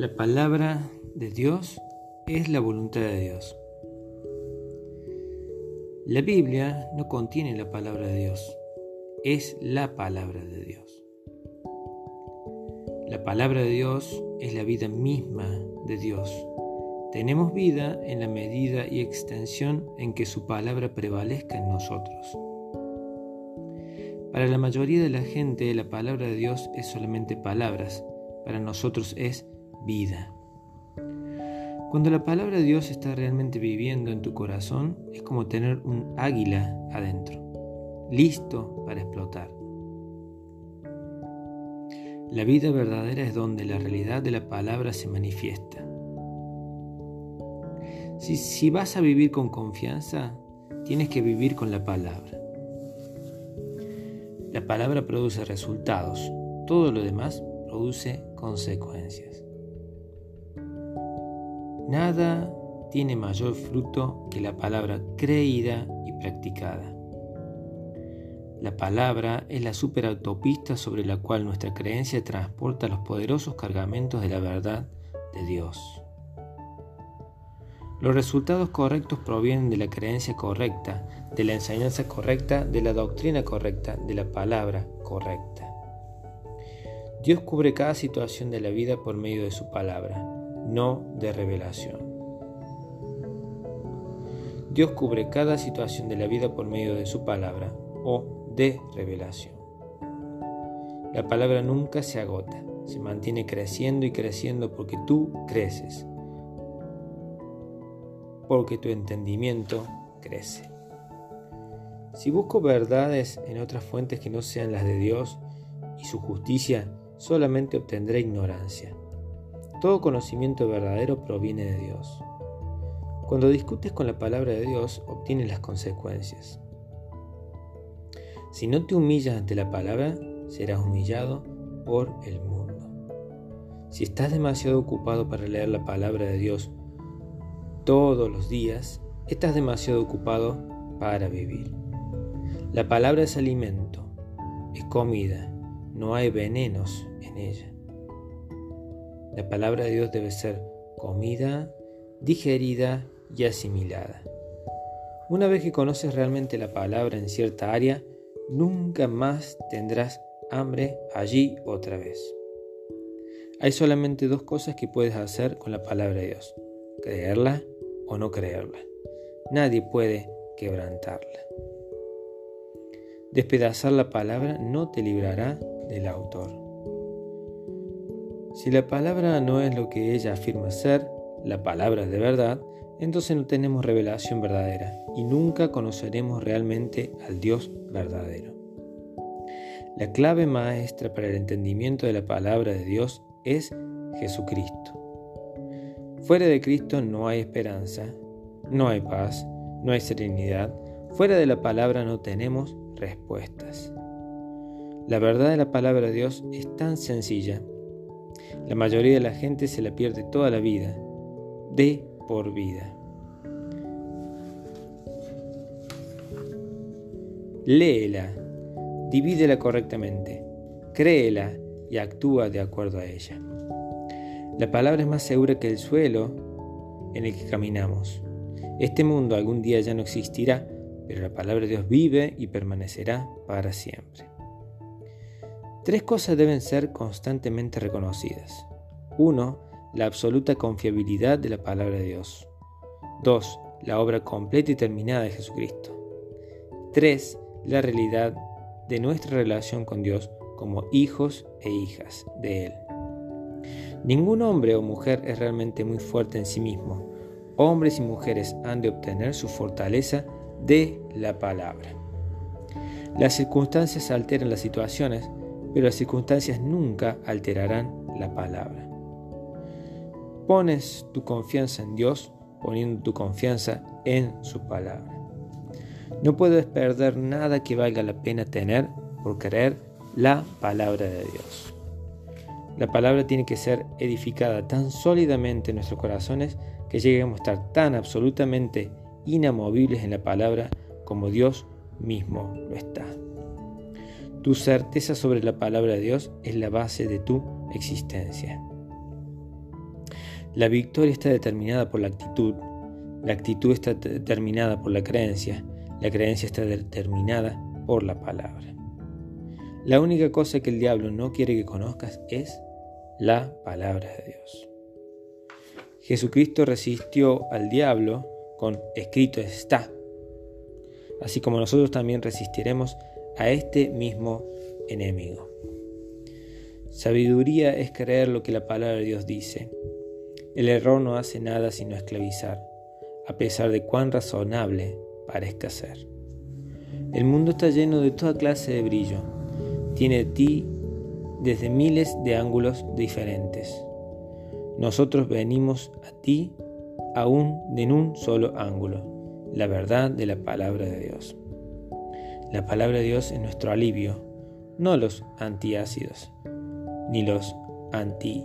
La palabra de Dios es la voluntad de Dios. La Biblia no contiene la palabra de Dios, es la palabra de Dios. La palabra de Dios es la vida misma de Dios. Tenemos vida en la medida y extensión en que su palabra prevalezca en nosotros. Para la mayoría de la gente la palabra de Dios es solamente palabras, para nosotros es vida. Cuando la palabra de Dios está realmente viviendo en tu corazón, es como tener un águila adentro, listo para explotar. La vida verdadera es donde la realidad de la palabra se manifiesta. Si, si, vas a vivir con confianza, tienes que vivir con la palabra. La palabra produce resultados, todo lo demás produce consecuencias. Nada tiene mayor fruto que la palabra creída y practicada. La palabra es la superautopista sobre la cual nuestra creencia transporta los poderosos cargamentos de la verdad de Dios. Los resultados correctos provienen de la creencia correcta, de la enseñanza correcta, de la doctrina correcta, de la palabra correcta. Dios cubre cada situación de la vida por medio de su palabra, no de revelación. Dios cubre cada situación de la vida por medio de su palabra o de revelación. La palabra nunca se agota, se mantiene creciendo y creciendo porque tú creces, porque tu entendimiento crece. Si busco verdades en otras fuentes que no sean las de Dios y su justicia, solamente obtendré ignorancia. Todo conocimiento verdadero proviene de Dios. Cuando discutes con la palabra de Dios, obtienes las consecuencias. Si no te humillas ante la palabra, serás humillado por el mundo. Si estás demasiado ocupado para leer la palabra de Dios todos los días, estás demasiado ocupado para vivir. La palabra es alimento, es comida, no hay venenos en ella. La palabra de Dios debe ser comida, digerida y asimilada. Una vez que conoces realmente la palabra en cierta área, nunca más tendrás hambre allí otra vez. Hay solamente dos cosas que puedes hacer con la palabra de Dios, creerla o no creerla. Nadie puede quebrantarla. Despedazar la palabra no te librará del autor. Si la palabra no es lo que ella afirma ser, la palabra de verdad, entonces no tenemos revelación verdadera y nunca conoceremos realmente al Dios verdadero. La clave maestra para el entendimiento de la palabra de Dios es Jesucristo. Fuera de Cristo no hay esperanza, no hay paz, no hay serenidad. Fuera de la palabra no tenemos respuestas. La verdad de la palabra de Dios es tan sencilla. La mayoría de la gente se la pierde toda la vida, de por vida. Léela, divídela correctamente, créela y actúa de acuerdo a ella. La palabra es más segura que el suelo en el que caminamos. Este mundo algún día ya no existirá, pero la palabra de Dios vive y permanecerá para siempre. Tres cosas deben ser constantemente reconocidas. Uno, La absoluta confiabilidad de la palabra de Dios. Dos, La obra completa y terminada de Jesucristo. Tres, La realidad de nuestra relación con Dios como hijos e hijas de Él. Ningún hombre o mujer es realmente muy fuerte en sí mismo. Hombres y mujeres han de obtener su fortaleza de la palabra. Las circunstancias alteran las situaciones, pero las circunstancias nunca alterarán la palabra. Pones tu confianza en Dios poniendo tu confianza en su palabra. No puedes perder nada que valga la pena tener por creer la palabra de Dios. La palabra tiene que ser edificada tan sólidamente en nuestros corazones que lleguemos a estar tan absolutamente inamovibles en la palabra como Dios mismo lo está. Tu certeza sobre la palabra de Dios es la base de tu existencia. La victoria está determinada por la actitud, la actitud está determinada por la creencia, la creencia está determinada por la palabra. La única cosa que el diablo no quiere que conozcas es la palabra de Dios. Jesucristo resistió al diablo con escrito está, así como nosotros también resistiremos a este mismo enemigo. Sabiduría es creer lo que la palabra de Dios dice. El error no hace nada sino esclavizar, a pesar de cuán razonable parezca ser. El mundo está lleno de toda clase de brillo. Tiene ti desde miles de ángulos diferentes. Nosotros venimos a ti aún en un solo ángulo, la verdad de la palabra de Dios. La palabra de Dios es nuestro alivio, no los antiácidos, ni los anti